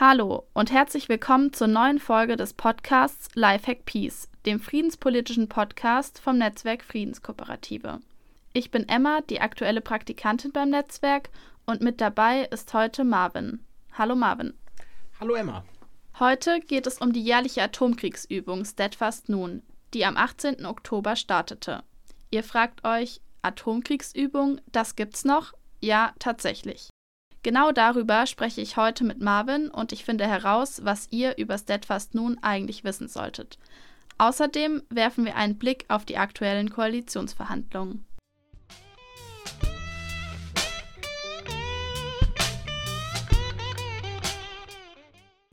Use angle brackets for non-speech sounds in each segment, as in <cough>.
Hallo und herzlich willkommen zur neuen Folge des Podcasts Lifehack Peace, dem friedenspolitischen Podcast vom Netzwerk Friedenskooperative. Ich bin Emma, die aktuelle Praktikantin beim Netzwerk und mit dabei ist heute Marvin. Hallo Marvin. Hallo Emma. Heute geht es um die jährliche Atomkriegsübung Steadfast Nun, die am 18. Oktober startete. Ihr fragt euch, Atomkriegsübung, das gibt's noch? Ja, tatsächlich. Genau darüber spreche ich heute mit Marvin und ich finde heraus, was ihr über Steadfast nun eigentlich wissen solltet. Außerdem werfen wir einen Blick auf die aktuellen Koalitionsverhandlungen.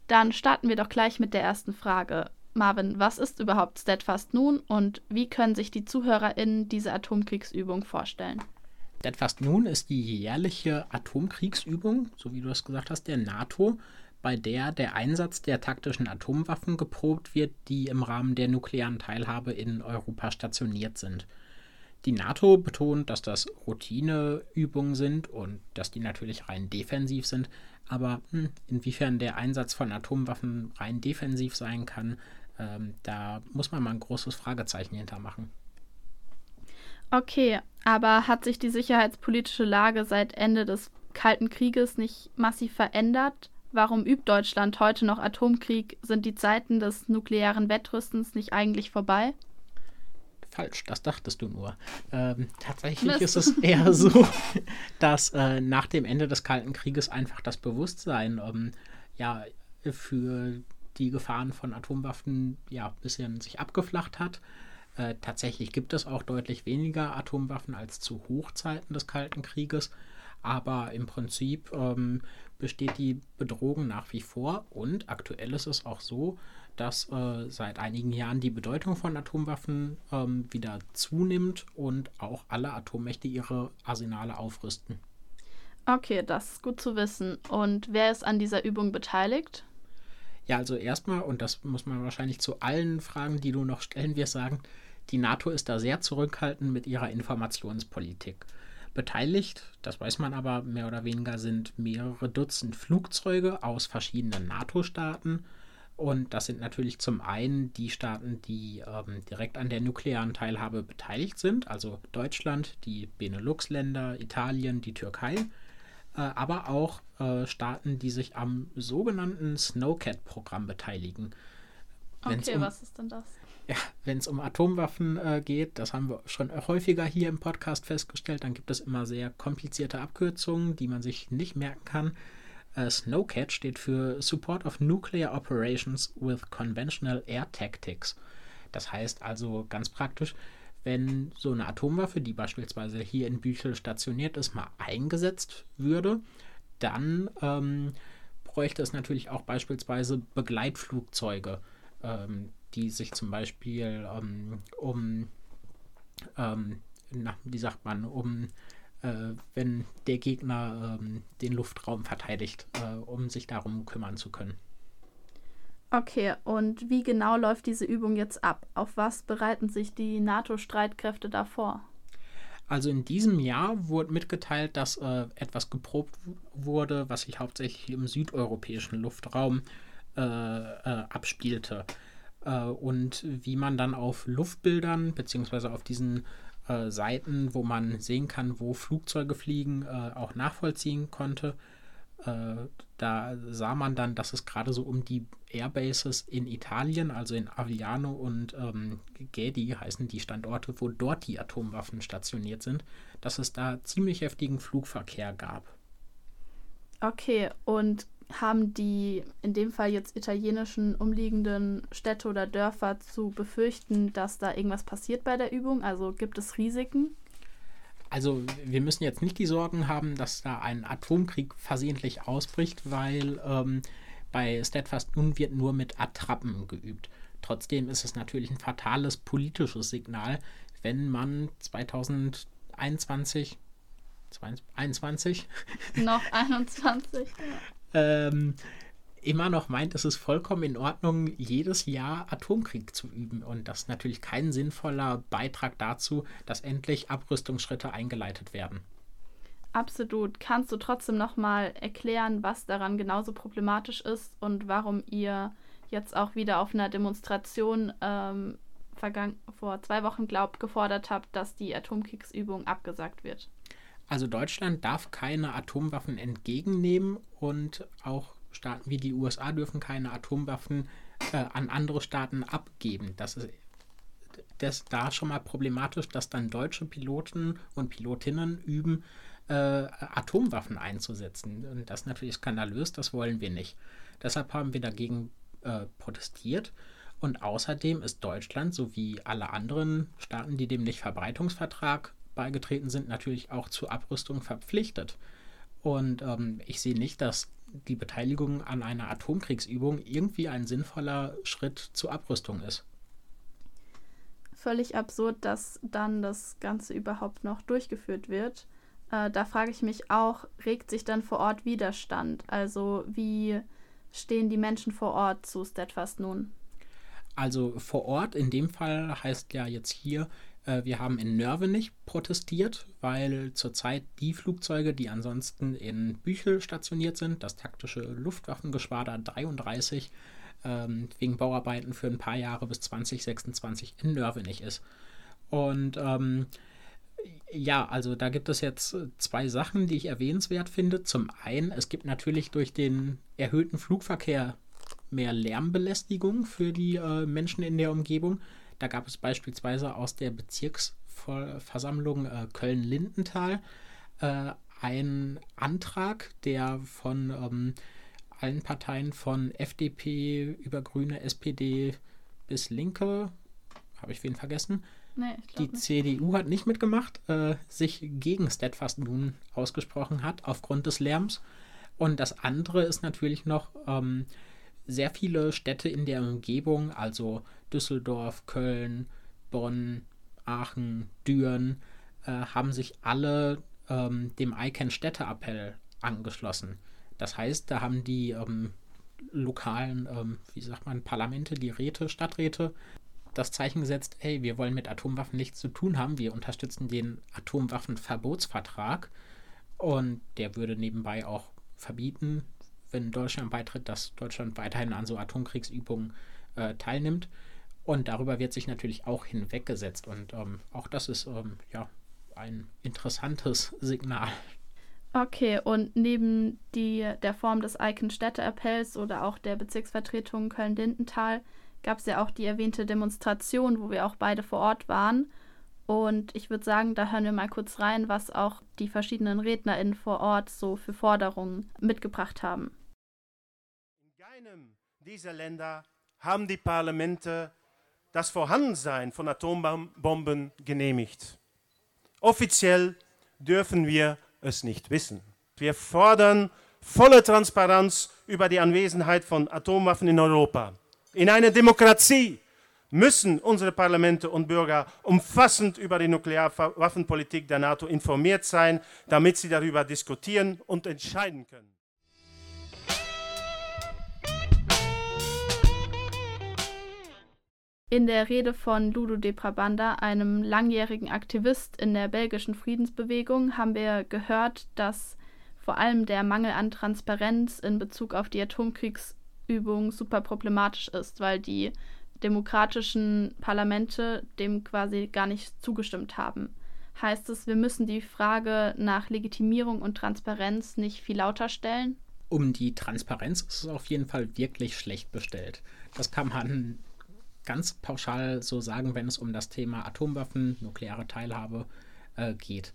Dann starten wir doch gleich mit der ersten Frage. Marvin, was ist überhaupt Steadfast nun und wie können sich die ZuhörerInnen diese Atomkriegsübung vorstellen? Steadfast Nun ist die jährliche Atomkriegsübung, so wie du es gesagt hast, der NATO, bei der der Einsatz der taktischen Atomwaffen geprobt wird, die im Rahmen der nuklearen Teilhabe in Europa stationiert sind. Die NATO betont, dass das Routineübungen sind und dass die natürlich rein defensiv sind, aber hm, inwiefern der Einsatz von Atomwaffen rein defensiv sein kann, ähm, da muss man mal ein großes Fragezeichen hintermachen. Okay, aber hat sich die sicherheitspolitische Lage seit Ende des Kalten Krieges nicht massiv verändert? Warum übt Deutschland heute noch Atomkrieg? Sind die Zeiten des nuklearen Wettrüstens nicht eigentlich vorbei? Falsch, das dachtest du nur. Ähm, tatsächlich ist es eher <laughs> so, dass äh, nach dem Ende des Kalten Krieges einfach das Bewusstsein ähm, ja, für die Gefahren von Atomwaffen ja ein bisschen sich abgeflacht hat. Äh, tatsächlich gibt es auch deutlich weniger Atomwaffen als zu Hochzeiten des Kalten Krieges, aber im Prinzip ähm, besteht die Bedrohung nach wie vor und aktuell ist es auch so, dass äh, seit einigen Jahren die Bedeutung von Atomwaffen ähm, wieder zunimmt und auch alle Atommächte ihre Arsenale aufrüsten. Okay, das ist gut zu wissen. Und wer ist an dieser Übung beteiligt? Ja, also erstmal, und das muss man wahrscheinlich zu allen Fragen, die du noch stellen wirst, sagen, die NATO ist da sehr zurückhaltend mit ihrer Informationspolitik. Beteiligt, das weiß man aber mehr oder weniger, sind mehrere Dutzend Flugzeuge aus verschiedenen NATO-Staaten. Und das sind natürlich zum einen die Staaten, die ähm, direkt an der nuklearen Teilhabe beteiligt sind, also Deutschland, die Benelux-Länder, Italien, die Türkei, äh, aber auch äh, Staaten, die sich am sogenannten Snowcat-Programm beteiligen. Wenn's okay, um, was ist denn das? Ja, wenn es um Atomwaffen äh, geht, das haben wir schon häufiger hier im Podcast festgestellt, dann gibt es immer sehr komplizierte Abkürzungen, die man sich nicht merken kann. Äh, SNOWCAT steht für Support of Nuclear Operations with Conventional Air Tactics. Das heißt also ganz praktisch, wenn so eine Atomwaffe, die beispielsweise hier in Büchel stationiert ist, mal eingesetzt würde, dann ähm, bräuchte es natürlich auch beispielsweise Begleitflugzeuge. Ähm, die sich zum Beispiel ähm, um, ähm, na, wie sagt man, um, äh, wenn der Gegner ähm, den Luftraum verteidigt, äh, um sich darum kümmern zu können. Okay, und wie genau läuft diese Übung jetzt ab? Auf was bereiten sich die NATO-Streitkräfte da vor? Also in diesem Jahr wurde mitgeteilt, dass äh, etwas geprobt wurde, was sich hauptsächlich im südeuropäischen Luftraum äh, äh, abspielte äh, und wie man dann auf Luftbildern beziehungsweise auf diesen äh, Seiten, wo man sehen kann, wo Flugzeuge fliegen, äh, auch nachvollziehen konnte. Äh, da sah man dann, dass es gerade so um die Airbases in Italien, also in Aviano und ähm, Gedi heißen die Standorte, wo dort die Atomwaffen stationiert sind, dass es da ziemlich heftigen Flugverkehr gab. Okay, und haben die in dem Fall jetzt italienischen umliegenden Städte oder Dörfer zu befürchten, dass da irgendwas passiert bei der Übung? Also gibt es Risiken? Also wir müssen jetzt nicht die Sorgen haben, dass da ein Atomkrieg versehentlich ausbricht, weil ähm, bei Steadfast nun wird nur mit Attrappen geübt. Trotzdem ist es natürlich ein fatales politisches Signal, wenn man 2021 21 noch 21 ähm, immer noch meint, es ist vollkommen in Ordnung, jedes Jahr Atomkrieg zu üben. Und das ist natürlich kein sinnvoller Beitrag dazu, dass endlich Abrüstungsschritte eingeleitet werden. Absolut. Kannst du trotzdem nochmal erklären, was daran genauso problematisch ist und warum ihr jetzt auch wieder auf einer Demonstration ähm, vor zwei Wochen, glaubt, gefordert habt, dass die Atomkriegsübung abgesagt wird? Also Deutschland darf keine Atomwaffen entgegennehmen und auch Staaten wie die USA dürfen keine Atomwaffen äh, an andere Staaten abgeben. Das ist das da schon mal problematisch, dass dann deutsche Piloten und Pilotinnen üben, äh, Atomwaffen einzusetzen. Und das ist natürlich skandalös, das wollen wir nicht. Deshalb haben wir dagegen äh, protestiert. Und außerdem ist Deutschland sowie alle anderen Staaten, die dem Nichtverbreitungsvertrag beigetreten sind, natürlich auch zur Abrüstung verpflichtet. Und ähm, ich sehe nicht, dass die Beteiligung an einer Atomkriegsübung irgendwie ein sinnvoller Schritt zur Abrüstung ist. Völlig absurd, dass dann das Ganze überhaupt noch durchgeführt wird. Äh, da frage ich mich auch, regt sich dann vor Ort Widerstand? Also wie stehen die Menschen vor Ort zu Steadfast nun? Also vor Ort, in dem Fall heißt ja jetzt hier, wir haben in Nörvenich protestiert, weil zurzeit die Flugzeuge, die ansonsten in Büchel stationiert sind, das taktische Luftwaffengeschwader 33, ähm, wegen Bauarbeiten für ein paar Jahre bis 2026 in Nörvenich ist. Und ähm, ja, also da gibt es jetzt zwei Sachen, die ich erwähnenswert finde. Zum einen, es gibt natürlich durch den erhöhten Flugverkehr mehr Lärmbelästigung für die äh, Menschen in der Umgebung. Da gab es beispielsweise aus der Bezirksversammlung äh, Köln-Lindenthal äh, einen Antrag, der von ähm, allen Parteien von FDP über Grüne, SPD bis Linke, habe ich wen vergessen? Nee, die nicht. CDU hat nicht mitgemacht, äh, sich gegen Steadfast nun ausgesprochen hat aufgrund des Lärms. Und das andere ist natürlich noch, ähm, sehr viele Städte in der Umgebung, also Düsseldorf, Köln, Bonn, Aachen, Düren, äh, haben sich alle ähm, dem ICANN Städteappell angeschlossen. Das heißt, da haben die ähm, lokalen, ähm, wie sagt man, Parlamente, die Räte, Stadträte, das Zeichen gesetzt, hey, wir wollen mit Atomwaffen nichts zu tun haben, wir unterstützen den Atomwaffenverbotsvertrag und der würde nebenbei auch verbieten, wenn Deutschland beitritt, dass Deutschland weiterhin an so Atomkriegsübungen äh, teilnimmt. Und darüber wird sich natürlich auch hinweggesetzt. Und ähm, auch das ist ähm, ja ein interessantes <laughs> Signal. Okay, und neben die, der Form des Icon-Städteappells oder auch der Bezirksvertretung Köln-Dindenthal gab es ja auch die erwähnte Demonstration, wo wir auch beide vor Ort waren. Und ich würde sagen, da hören wir mal kurz rein, was auch die verschiedenen RednerInnen vor Ort so für Forderungen mitgebracht haben. In keinem dieser Länder haben die Parlamente das Vorhandensein von Atombomben genehmigt. Offiziell dürfen wir es nicht wissen. Wir fordern volle Transparenz über die Anwesenheit von Atomwaffen in Europa. In einer Demokratie müssen unsere Parlamente und Bürger umfassend über die Nuklearwaffenpolitik der NATO informiert sein, damit sie darüber diskutieren und entscheiden können. In der Rede von Ludo de Prabanda, einem langjährigen Aktivist in der belgischen Friedensbewegung, haben wir gehört, dass vor allem der Mangel an Transparenz in Bezug auf die Atomkriegsübung super problematisch ist, weil die demokratischen Parlamente dem quasi gar nicht zugestimmt haben. Heißt es, wir müssen die Frage nach Legitimierung und Transparenz nicht viel lauter stellen? Um die Transparenz ist es auf jeden Fall wirklich schlecht bestellt. Das kann man ganz pauschal so sagen, wenn es um das Thema Atomwaffen, nukleare Teilhabe äh, geht.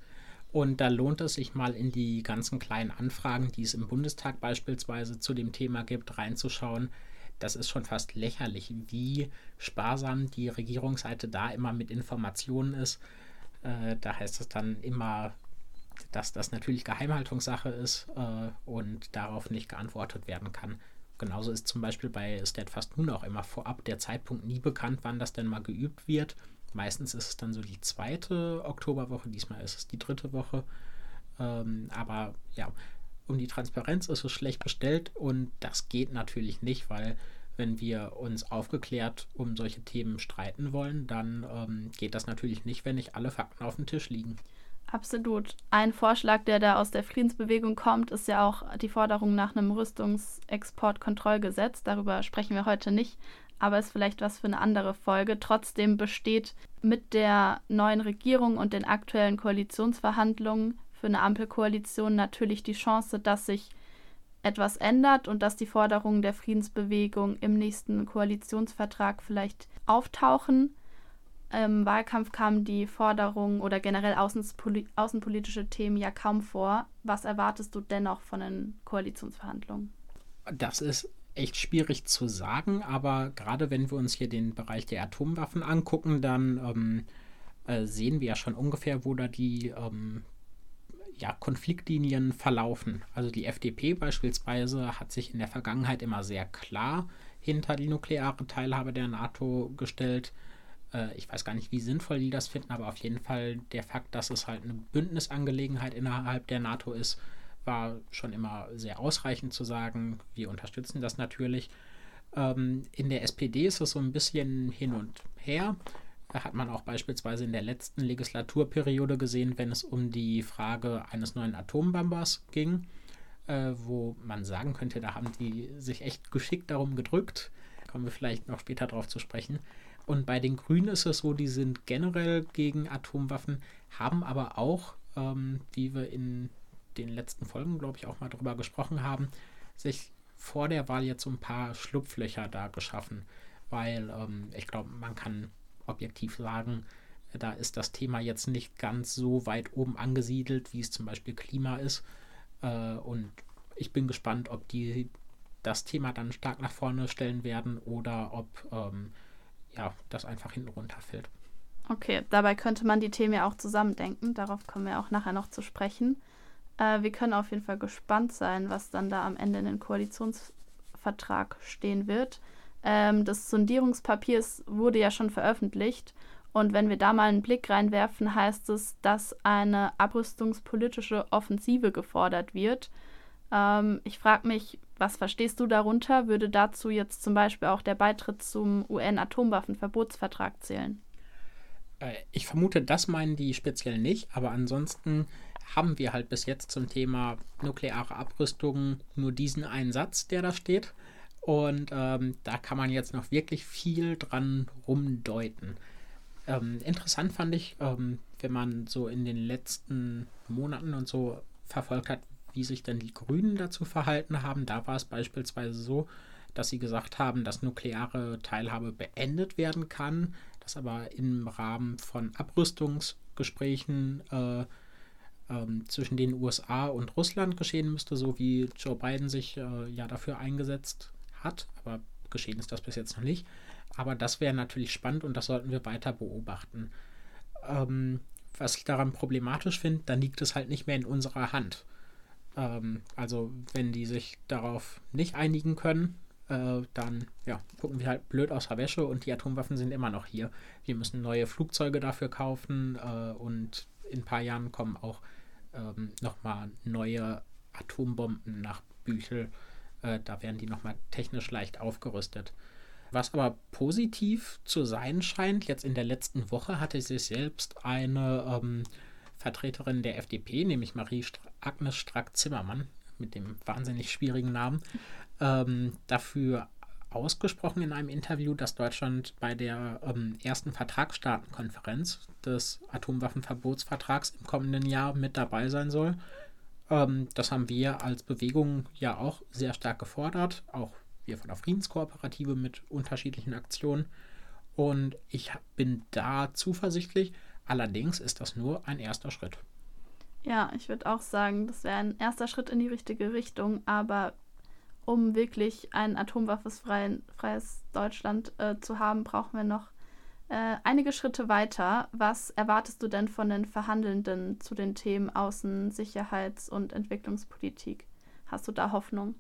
Und da lohnt es sich mal in die ganzen kleinen Anfragen, die es im Bundestag beispielsweise zu dem Thema gibt, reinzuschauen das ist schon fast lächerlich, wie sparsam die Regierungsseite da immer mit Informationen ist. Äh, da heißt es dann immer, dass das natürlich Geheimhaltungssache ist äh, und darauf nicht geantwortet werden kann. Genauso ist zum Beispiel bei Steadfast nun auch immer vorab der Zeitpunkt nie bekannt, wann das denn mal geübt wird. Meistens ist es dann so die zweite Oktoberwoche, diesmal ist es die dritte Woche. Ähm, aber ja, um die Transparenz ist es schlecht bestellt und das geht natürlich nicht, weil wenn wir uns aufgeklärt um solche Themen streiten wollen, dann ähm, geht das natürlich nicht, wenn nicht alle Fakten auf dem Tisch liegen. Absolut. Ein Vorschlag, der da aus der Friedensbewegung kommt, ist ja auch die Forderung nach einem Rüstungsexportkontrollgesetz. Darüber sprechen wir heute nicht, aber ist vielleicht was für eine andere Folge. Trotzdem besteht mit der neuen Regierung und den aktuellen Koalitionsverhandlungen für eine Ampelkoalition natürlich die Chance, dass sich etwas ändert und dass die Forderungen der Friedensbewegung im nächsten Koalitionsvertrag vielleicht auftauchen. Im Wahlkampf kamen die Forderungen oder generell außenpolitische Themen ja kaum vor. Was erwartest du dennoch von den Koalitionsverhandlungen? Das ist echt schwierig zu sagen, aber gerade wenn wir uns hier den Bereich der Atomwaffen angucken, dann ähm, äh, sehen wir ja schon ungefähr, wo da die ähm, ja, Konfliktlinien verlaufen. Also die FDP beispielsweise hat sich in der Vergangenheit immer sehr klar hinter die nukleare Teilhabe der NATO gestellt. Äh, ich weiß gar nicht, wie sinnvoll die das finden, aber auf jeden Fall der Fakt, dass es halt eine Bündnisangelegenheit innerhalb der NATO ist, war schon immer sehr ausreichend zu sagen, wir unterstützen das natürlich. Ähm, in der SPD ist es so ein bisschen hin und her hat man auch beispielsweise in der letzten Legislaturperiode gesehen, wenn es um die Frage eines neuen Atombombers ging, äh, wo man sagen könnte, da haben die sich echt geschickt darum gedrückt. Kommen wir vielleicht noch später darauf zu sprechen. Und bei den Grünen ist es so, die sind generell gegen Atomwaffen, haben aber auch, ähm, wie wir in den letzten Folgen, glaube ich, auch mal drüber gesprochen haben, sich vor der Wahl jetzt so ein paar Schlupflöcher da geschaffen. Weil ähm, ich glaube, man kann objektiv sagen, da ist das Thema jetzt nicht ganz so weit oben angesiedelt, wie es zum Beispiel Klima ist. Äh, und ich bin gespannt, ob die das Thema dann stark nach vorne stellen werden oder ob ähm, ja, das einfach hinten runterfällt. Okay, dabei könnte man die Themen ja auch zusammendenken. Darauf kommen wir auch nachher noch zu sprechen. Äh, wir können auf jeden Fall gespannt sein, was dann da am Ende in den Koalitionsvertrag stehen wird. Ähm, das Sondierungspapier wurde ja schon veröffentlicht. Und wenn wir da mal einen Blick reinwerfen, heißt es, dass eine abrüstungspolitische Offensive gefordert wird. Ähm, ich frage mich, was verstehst du darunter? Würde dazu jetzt zum Beispiel auch der Beitritt zum UN-Atomwaffenverbotsvertrag zählen? Äh, ich vermute, das meinen die speziell nicht, aber ansonsten haben wir halt bis jetzt zum Thema nukleare Abrüstung nur diesen einen Satz, der da steht. Und ähm, da kann man jetzt noch wirklich viel dran rumdeuten. Ähm, interessant fand ich, ähm, wenn man so in den letzten Monaten und so verfolgt hat, wie sich denn die Grünen dazu verhalten haben. Da war es beispielsweise so, dass sie gesagt haben, dass nukleare Teilhabe beendet werden kann, das aber im Rahmen von Abrüstungsgesprächen äh, ähm, zwischen den USA und Russland geschehen müsste, so wie Joe Biden sich äh, ja dafür eingesetzt hat, aber geschehen ist das bis jetzt noch nicht. Aber das wäre natürlich spannend und das sollten wir weiter beobachten. Ähm, was ich daran problematisch finde, dann liegt es halt nicht mehr in unserer Hand. Ähm, also wenn die sich darauf nicht einigen können, äh, dann ja, gucken wir halt blöd aus der Wäsche und die Atomwaffen sind immer noch hier. Wir müssen neue Flugzeuge dafür kaufen äh, und in ein paar Jahren kommen auch ähm, nochmal neue Atombomben nach Büchel äh, da werden die nochmal technisch leicht aufgerüstet. Was aber positiv zu sein scheint, jetzt in der letzten Woche hatte sich selbst eine ähm, Vertreterin der FDP, nämlich Marie Agnes Strack-Zimmermann, mit dem wahnsinnig schwierigen Namen, ähm, dafür ausgesprochen in einem Interview, dass Deutschland bei der ähm, ersten Vertragsstaatenkonferenz des Atomwaffenverbotsvertrags im kommenden Jahr mit dabei sein soll. Ähm, das haben wir als Bewegung ja auch sehr stark gefordert, auch wir von der Friedenskooperative mit unterschiedlichen Aktionen. Und ich bin da zuversichtlich. Allerdings ist das nur ein erster Schritt. Ja, ich würde auch sagen, das wäre ein erster Schritt in die richtige Richtung. Aber um wirklich ein atomwaffenfreies Deutschland äh, zu haben, brauchen wir noch äh, einige Schritte weiter. Was erwartest du denn von den Verhandelnden zu den Themen Außen-, Sicherheits- und Entwicklungspolitik? Hast du da Hoffnung?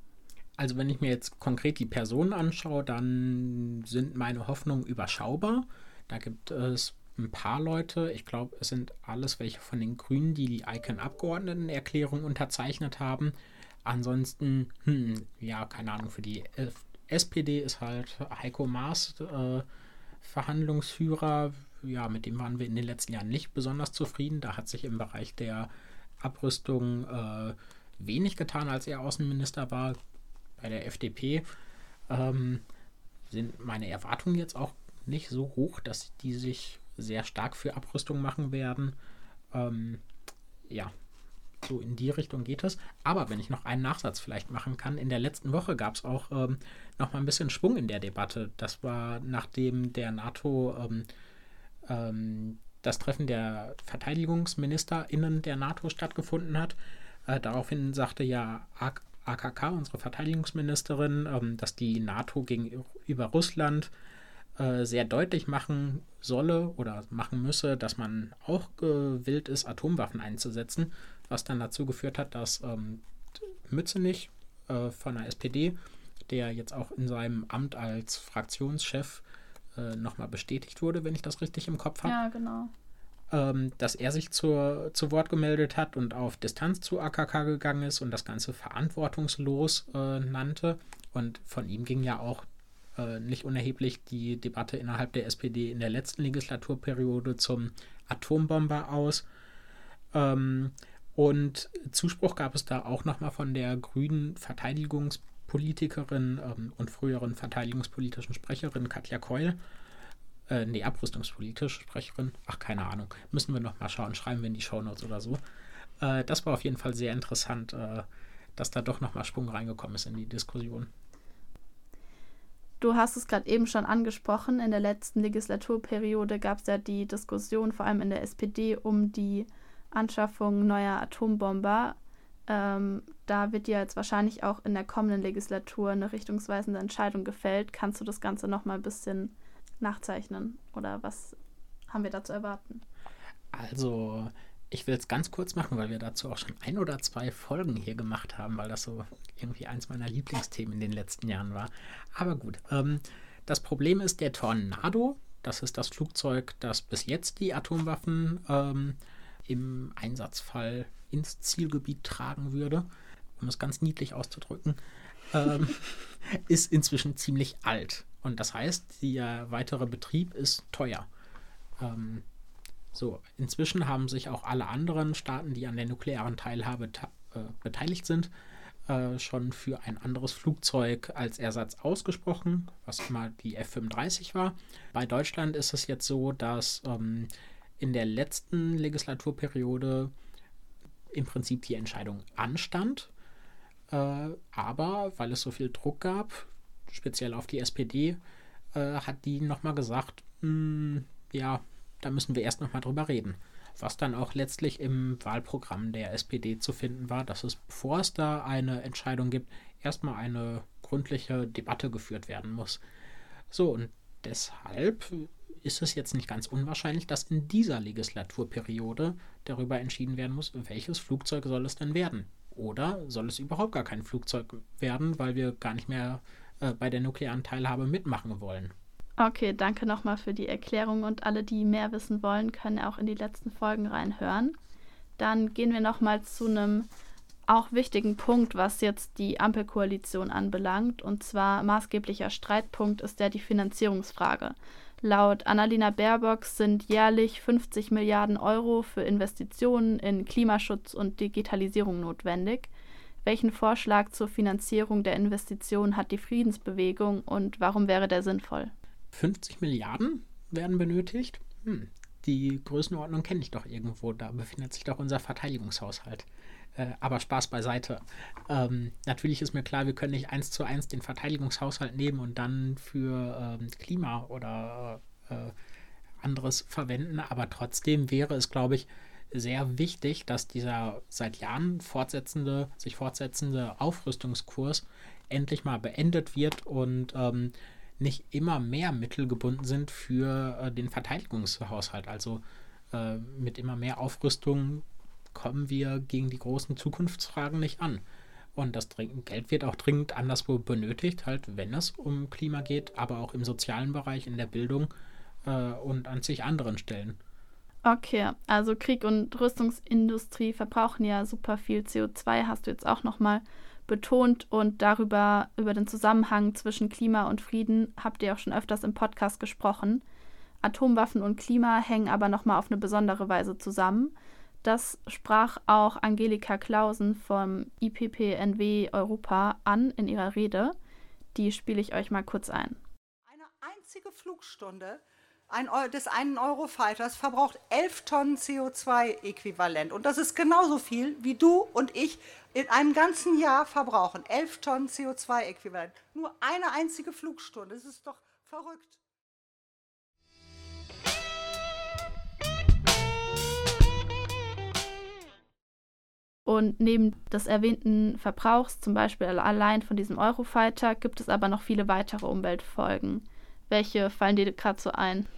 Also wenn ich mir jetzt konkret die Personen anschaue, dann sind meine Hoffnungen überschaubar. Da gibt es ein paar Leute, ich glaube, es sind alles welche von den Grünen, die die Icon-Abgeordnetenerklärung unterzeichnet haben. Ansonsten, hm, ja, keine Ahnung, für die SPD ist halt Heiko Maas äh, Verhandlungsführer ja, mit dem waren wir in den letzten Jahren nicht besonders zufrieden. Da hat sich im Bereich der Abrüstung äh, wenig getan, als er Außenminister war. Bei der FDP ähm, sind meine Erwartungen jetzt auch nicht so hoch, dass die sich sehr stark für Abrüstung machen werden. Ähm, ja, so in die Richtung geht es. Aber wenn ich noch einen Nachsatz vielleicht machen kann, in der letzten Woche gab es auch ähm, noch mal ein bisschen Schwung in der Debatte. Das war nachdem der NATO ähm, ähm, das Treffen der VerteidigungsministerInnen der NATO stattgefunden hat. Äh, daraufhin sagte ja AKK, unsere Verteidigungsministerin, ähm, dass die NATO gegenüber Russland äh, sehr deutlich machen solle oder machen müsse, dass man auch gewillt ist, Atomwaffen einzusetzen, was dann dazu geführt hat, dass ähm, Mützenich äh, von der SPD, der jetzt auch in seinem Amt als Fraktionschef äh, nochmal bestätigt wurde, wenn ich das richtig im Kopf habe. Ja, genau. Ähm, dass er sich zur, zu Wort gemeldet hat und auf Distanz zu AKK gegangen ist und das Ganze verantwortungslos äh, nannte. Und von ihm ging ja auch äh, nicht unerheblich die Debatte innerhalb der SPD in der letzten Legislaturperiode zum Atombomber aus. Ähm, und Zuspruch gab es da auch nochmal von der grünen Verteidigungspolitikerin ähm, und früheren verteidigungspolitischen Sprecherin Katja Keul. Äh, nee, abrüstungspolitische Sprecherin. Ach, keine Ahnung. Müssen wir nochmal schauen. Schreiben wir in die Shownotes oder so. Äh, das war auf jeden Fall sehr interessant, äh, dass da doch nochmal Sprung reingekommen ist in die Diskussion. Du hast es gerade eben schon angesprochen. In der letzten Legislaturperiode gab es ja die Diskussion, vor allem in der SPD, um die Anschaffung neuer Atombomber. Ähm, da wird ja jetzt wahrscheinlich auch in der kommenden Legislatur eine richtungsweisende Entscheidung gefällt. Kannst du das Ganze noch mal ein bisschen nachzeichnen? Oder was haben wir da zu erwarten? Also, ich will es ganz kurz machen, weil wir dazu auch schon ein oder zwei Folgen hier gemacht haben, weil das so irgendwie eins meiner Lieblingsthemen in den letzten Jahren war. Aber gut, ähm, das Problem ist der Tornado. Das ist das Flugzeug, das bis jetzt die Atomwaffen ähm, im Einsatzfall ins Zielgebiet tragen würde, um es ganz niedlich auszudrücken, ähm, <laughs> ist inzwischen ziemlich alt. Und das heißt, der weitere Betrieb ist teuer. Ähm, so, inzwischen haben sich auch alle anderen Staaten, die an der nuklearen Teilhabe äh, beteiligt sind, äh, schon für ein anderes Flugzeug als Ersatz ausgesprochen, was immer die F-35 war. Bei Deutschland ist es jetzt so, dass ähm, in der letzten Legislaturperiode im Prinzip die Entscheidung anstand. Äh, aber weil es so viel Druck gab, speziell auf die SPD, äh, hat die nochmal gesagt, mh, hm, ja, da müssen wir erst nochmal drüber reden. Was dann auch letztlich im Wahlprogramm der SPD zu finden war, dass es, bevor es da eine Entscheidung gibt, erstmal eine gründliche Debatte geführt werden muss. So, und deshalb ist es jetzt nicht ganz unwahrscheinlich, dass in dieser Legislaturperiode darüber entschieden werden muss, welches Flugzeug soll es denn werden. Oder soll es überhaupt gar kein Flugzeug werden, weil wir gar nicht mehr äh, bei der nuklearen Teilhabe mitmachen wollen. Okay, danke nochmal für die Erklärung und alle, die mehr wissen wollen, können auch in die letzten Folgen reinhören. Dann gehen wir nochmal zu einem auch wichtigen Punkt, was jetzt die Ampelkoalition anbelangt. Und zwar maßgeblicher Streitpunkt ist ja die Finanzierungsfrage. Laut Annalena Baerbock sind jährlich 50 Milliarden Euro für Investitionen in Klimaschutz und Digitalisierung notwendig. Welchen Vorschlag zur Finanzierung der Investitionen hat die Friedensbewegung und warum wäre der sinnvoll? 50 Milliarden werden benötigt. Hm, die Größenordnung kenne ich doch irgendwo. Da befindet sich doch unser Verteidigungshaushalt. Äh, aber Spaß beiseite. Ähm, natürlich ist mir klar, wir können nicht eins zu eins den Verteidigungshaushalt nehmen und dann für ähm, Klima oder äh, anderes verwenden. Aber trotzdem wäre es, glaube ich, sehr wichtig, dass dieser seit Jahren fortsetzende, sich fortsetzende Aufrüstungskurs endlich mal beendet wird und ähm, nicht immer mehr Mittel gebunden sind für äh, den Verteidigungshaushalt. Also äh, mit immer mehr Aufrüstung kommen wir gegen die großen Zukunftsfragen nicht an. Und das Geld wird auch dringend anderswo benötigt, halt wenn es um Klima geht, aber auch im sozialen Bereich, in der Bildung äh, und an sich anderen Stellen. Okay, also Krieg und Rüstungsindustrie verbrauchen ja super viel CO2, hast du jetzt auch nochmal betont und darüber, über den Zusammenhang zwischen Klima und Frieden habt ihr auch schon öfters im Podcast gesprochen. Atomwaffen und Klima hängen aber nochmal auf eine besondere Weise zusammen. Das sprach auch Angelika Clausen vom IPPNW Europa an in ihrer Rede. Die spiele ich euch mal kurz ein. Eine einzige Flugstunde ein, des einen Eurofighters verbraucht 11 Tonnen CO2-Äquivalent. Und das ist genauso viel, wie du und ich in einem ganzen Jahr verbrauchen. 11 Tonnen CO2-Äquivalent. Nur eine einzige Flugstunde. Das ist doch verrückt. Und neben des erwähnten Verbrauchs, zum Beispiel allein von diesem Eurofighter, gibt es aber noch viele weitere Umweltfolgen. Welche fallen dir gerade so ein?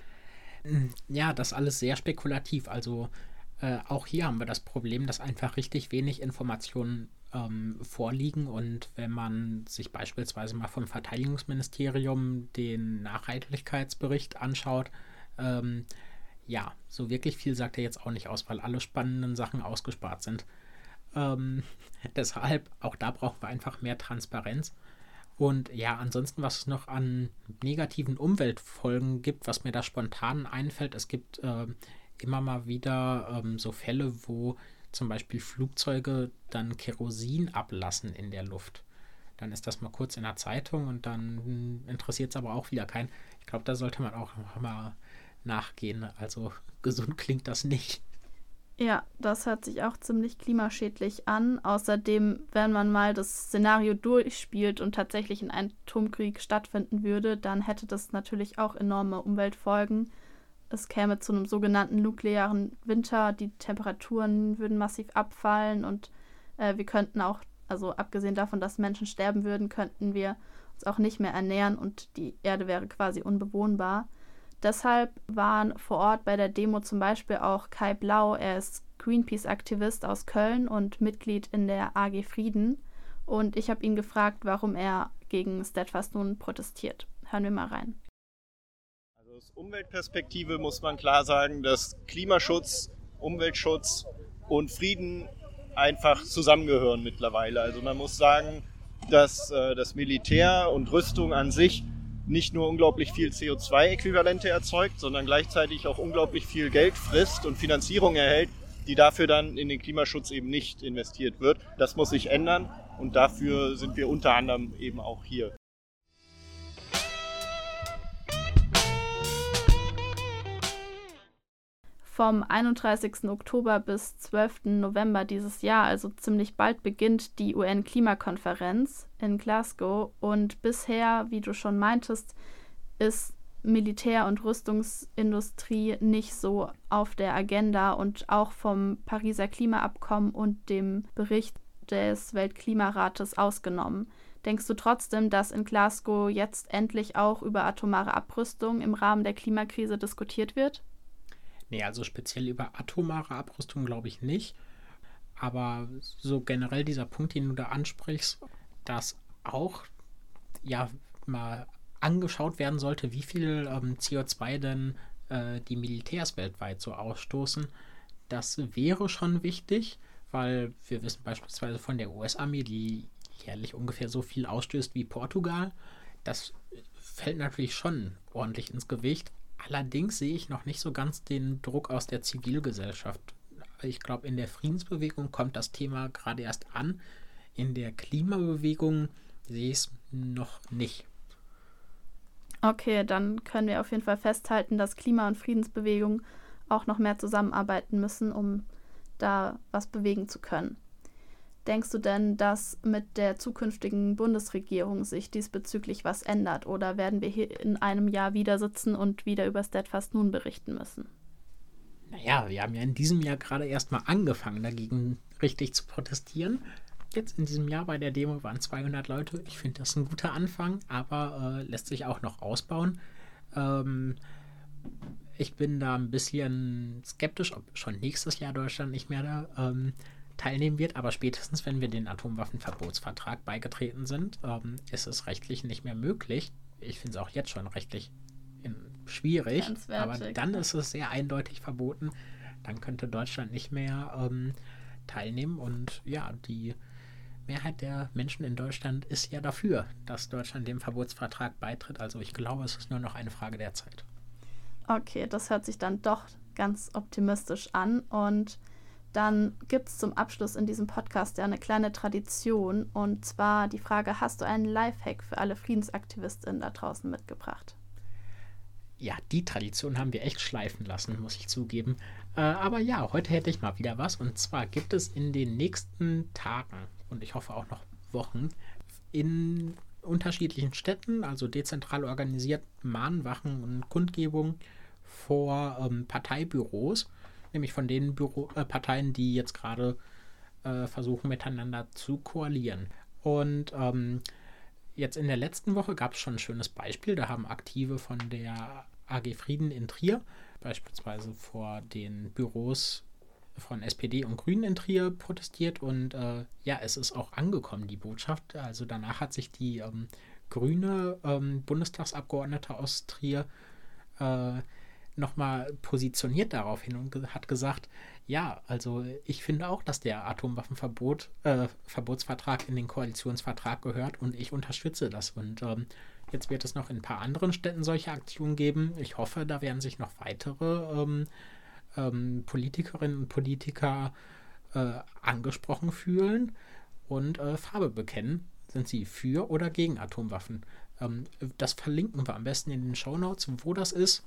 Ja, das alles sehr spekulativ. Also äh, auch hier haben wir das Problem, dass einfach richtig wenig Informationen ähm, vorliegen. Und wenn man sich beispielsweise mal vom Verteidigungsministerium den Nachhaltigkeitsbericht anschaut, ähm, ja, so wirklich viel sagt er jetzt auch nicht aus, weil alle spannenden Sachen ausgespart sind. Ähm, <laughs> deshalb, auch da brauchen wir einfach mehr Transparenz. Und ja, ansonsten, was es noch an negativen Umweltfolgen gibt, was mir da spontan einfällt, es gibt äh, immer mal wieder ähm, so Fälle, wo zum Beispiel Flugzeuge dann Kerosin ablassen in der Luft. Dann ist das mal kurz in der Zeitung und dann interessiert es aber auch wieder keinen. Ich glaube, da sollte man auch mal nachgehen. Also gesund klingt das nicht. Ja, das hört sich auch ziemlich klimaschädlich an. Außerdem, wenn man mal das Szenario durchspielt und tatsächlich ein Atomkrieg stattfinden würde, dann hätte das natürlich auch enorme Umweltfolgen. Es käme zu einem sogenannten nuklearen Winter, die Temperaturen würden massiv abfallen und äh, wir könnten auch, also abgesehen davon, dass Menschen sterben würden, könnten wir uns auch nicht mehr ernähren und die Erde wäre quasi unbewohnbar. Deshalb waren vor Ort bei der Demo zum Beispiel auch Kai Blau, er ist Greenpeace-Aktivist aus Köln und Mitglied in der AG Frieden. Und ich habe ihn gefragt, warum er gegen Steadfast nun protestiert. Hören wir mal rein. Also aus Umweltperspektive muss man klar sagen, dass Klimaschutz, Umweltschutz und Frieden einfach zusammengehören mittlerweile. Also man muss sagen, dass äh, das Militär und Rüstung an sich nicht nur unglaublich viel CO2-Äquivalente erzeugt, sondern gleichzeitig auch unglaublich viel Geld frisst und Finanzierung erhält, die dafür dann in den Klimaschutz eben nicht investiert wird. Das muss sich ändern und dafür sind wir unter anderem eben auch hier. Vom 31. Oktober bis 12. November dieses Jahr, also ziemlich bald, beginnt die UN-Klimakonferenz in Glasgow. Und bisher, wie du schon meintest, ist Militär- und Rüstungsindustrie nicht so auf der Agenda. Und auch vom Pariser Klimaabkommen und dem Bericht des Weltklimarates ausgenommen. Denkst du trotzdem, dass in Glasgow jetzt endlich auch über atomare Abrüstung im Rahmen der Klimakrise diskutiert wird? Nee, also speziell über atomare Abrüstung glaube ich nicht. Aber so generell dieser Punkt, den du da ansprichst, dass auch ja mal angeschaut werden sollte, wie viel ähm, CO2 denn äh, die Militärs weltweit so ausstoßen, das wäre schon wichtig, weil wir wissen beispielsweise von der US-Armee, die jährlich ungefähr so viel ausstößt wie Portugal. Das fällt natürlich schon ordentlich ins Gewicht, Allerdings sehe ich noch nicht so ganz den Druck aus der Zivilgesellschaft. Ich glaube, in der Friedensbewegung kommt das Thema gerade erst an. In der Klimabewegung sehe ich es noch nicht. Okay, dann können wir auf jeden Fall festhalten, dass Klima- und Friedensbewegung auch noch mehr zusammenarbeiten müssen, um da was bewegen zu können. Denkst du denn, dass mit der zukünftigen Bundesregierung sich diesbezüglich was ändert? Oder werden wir hier in einem Jahr wieder sitzen und wieder über Steadfast nun berichten müssen? Naja, wir haben ja in diesem Jahr gerade erst mal angefangen, dagegen richtig zu protestieren. Jetzt in diesem Jahr bei der Demo waren 200 Leute. Ich finde das ein guter Anfang, aber äh, lässt sich auch noch ausbauen. Ähm, ich bin da ein bisschen skeptisch, ob schon nächstes Jahr Deutschland nicht mehr da. Ähm, teilnehmen wird, aber spätestens, wenn wir den Atomwaffenverbotsvertrag beigetreten sind, ähm, ist es rechtlich nicht mehr möglich. Ich finde es auch jetzt schon rechtlich in, schwierig, aber dann ist es sehr eindeutig verboten. Dann könnte Deutschland nicht mehr ähm, teilnehmen und ja, die Mehrheit der Menschen in Deutschland ist ja dafür, dass Deutschland dem Verbotsvertrag beitritt. Also ich glaube, es ist nur noch eine Frage der Zeit. Okay, das hört sich dann doch ganz optimistisch an. Und dann gibt es zum Abschluss in diesem Podcast ja eine kleine Tradition. Und zwar die Frage, hast du einen Lifehack für alle Friedensaktivistinnen da draußen mitgebracht? Ja, die Tradition haben wir echt schleifen lassen, muss ich zugeben. Äh, aber ja, heute hätte ich mal wieder was. Und zwar gibt es in den nächsten Tagen und ich hoffe auch noch Wochen in unterschiedlichen Städten, also dezentral organisiert, Mahnwachen und Kundgebungen vor ähm, Parteibüros, nämlich von den Büro äh, Parteien, die jetzt gerade äh, versuchen, miteinander zu koalieren. Und ähm, jetzt in der letzten Woche gab es schon ein schönes Beispiel. Da haben Aktive von der AG Frieden in Trier, beispielsweise vor den Büros von SPD und Grünen in Trier protestiert und äh, ja, es ist auch angekommen, die Botschaft. Also danach hat sich die ähm, grüne ähm, Bundestagsabgeordnete aus Trier äh, nochmal positioniert daraufhin und ge hat gesagt, ja, also ich finde auch, dass der Atomwaffenverbot, äh, Verbotsvertrag in den Koalitionsvertrag gehört und ich unterstütze das. Und ähm, jetzt wird es noch in ein paar anderen Städten solche Aktionen geben. Ich hoffe, da werden sich noch weitere ähm, ähm, Politikerinnen und Politiker äh, angesprochen fühlen und äh, Farbe bekennen. Sind sie für oder gegen Atomwaffen? Ähm, das verlinken wir am besten in den Show Notes, wo das ist.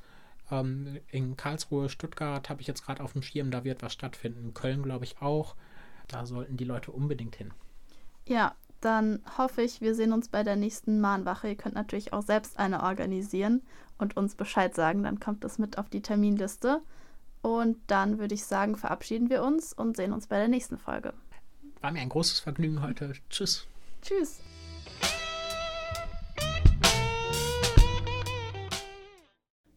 Ähm, in Karlsruhe, Stuttgart habe ich jetzt gerade auf dem Schirm, da wird was stattfinden. Köln, glaube ich, auch. Da sollten die Leute unbedingt hin. Ja, dann hoffe ich, wir sehen uns bei der nächsten Mahnwache. Ihr könnt natürlich auch selbst eine organisieren und uns Bescheid sagen, dann kommt das mit auf die Terminliste. Und dann würde ich sagen, verabschieden wir uns und sehen uns bei der nächsten Folge. War mir ein großes Vergnügen heute. Tschüss. Tschüss.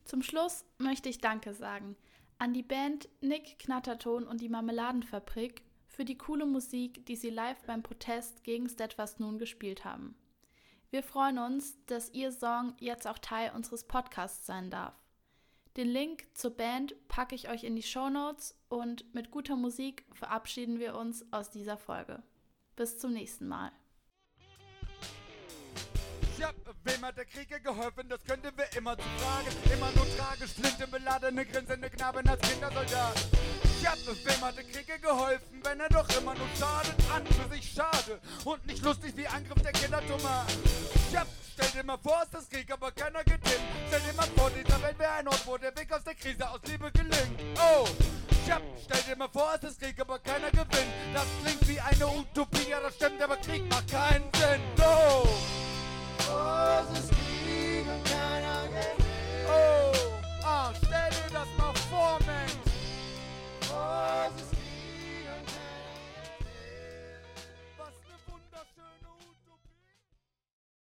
Zum Schluss möchte ich Danke sagen an die Band Nick Knatterton und die Marmeladenfabrik für die coole Musik, die sie live beim Protest gegen Steadfast Nun gespielt haben. Wir freuen uns, dass Ihr Song jetzt auch Teil unseres Podcasts sein darf. Den Link zur Band packe ich euch in die Show Notes und mit guter Musik verabschieden wir uns aus dieser Folge. Bis zum nächsten Mal. Ja, wem hat der Krieg geholfen? Das könnten wir immer zu fragen. Immer nur tragisch, flinte, beladene, grinsende Knaben als Kindersoldat. Ja, wem hat der Krieg geholfen, wenn er doch immer nur schadet? An für sich schade und nicht lustig wie Angriff der Kindertummer. Ja, stell dir mal vor, es ist Krieg, aber keiner geht hin. Stell dir mal vor, dieser Welt wäre ein Ort, wo der Weg aus der Krise aus Liebe gelingt. Oh, ja, stell dir mal vor, es ist Krieg, aber keiner gewinnt. Das klingt wie eine Utopie, ja, das stimmt, aber Krieg macht keinen Sinn. Oh! Oh, anstelle, dass man vormengt.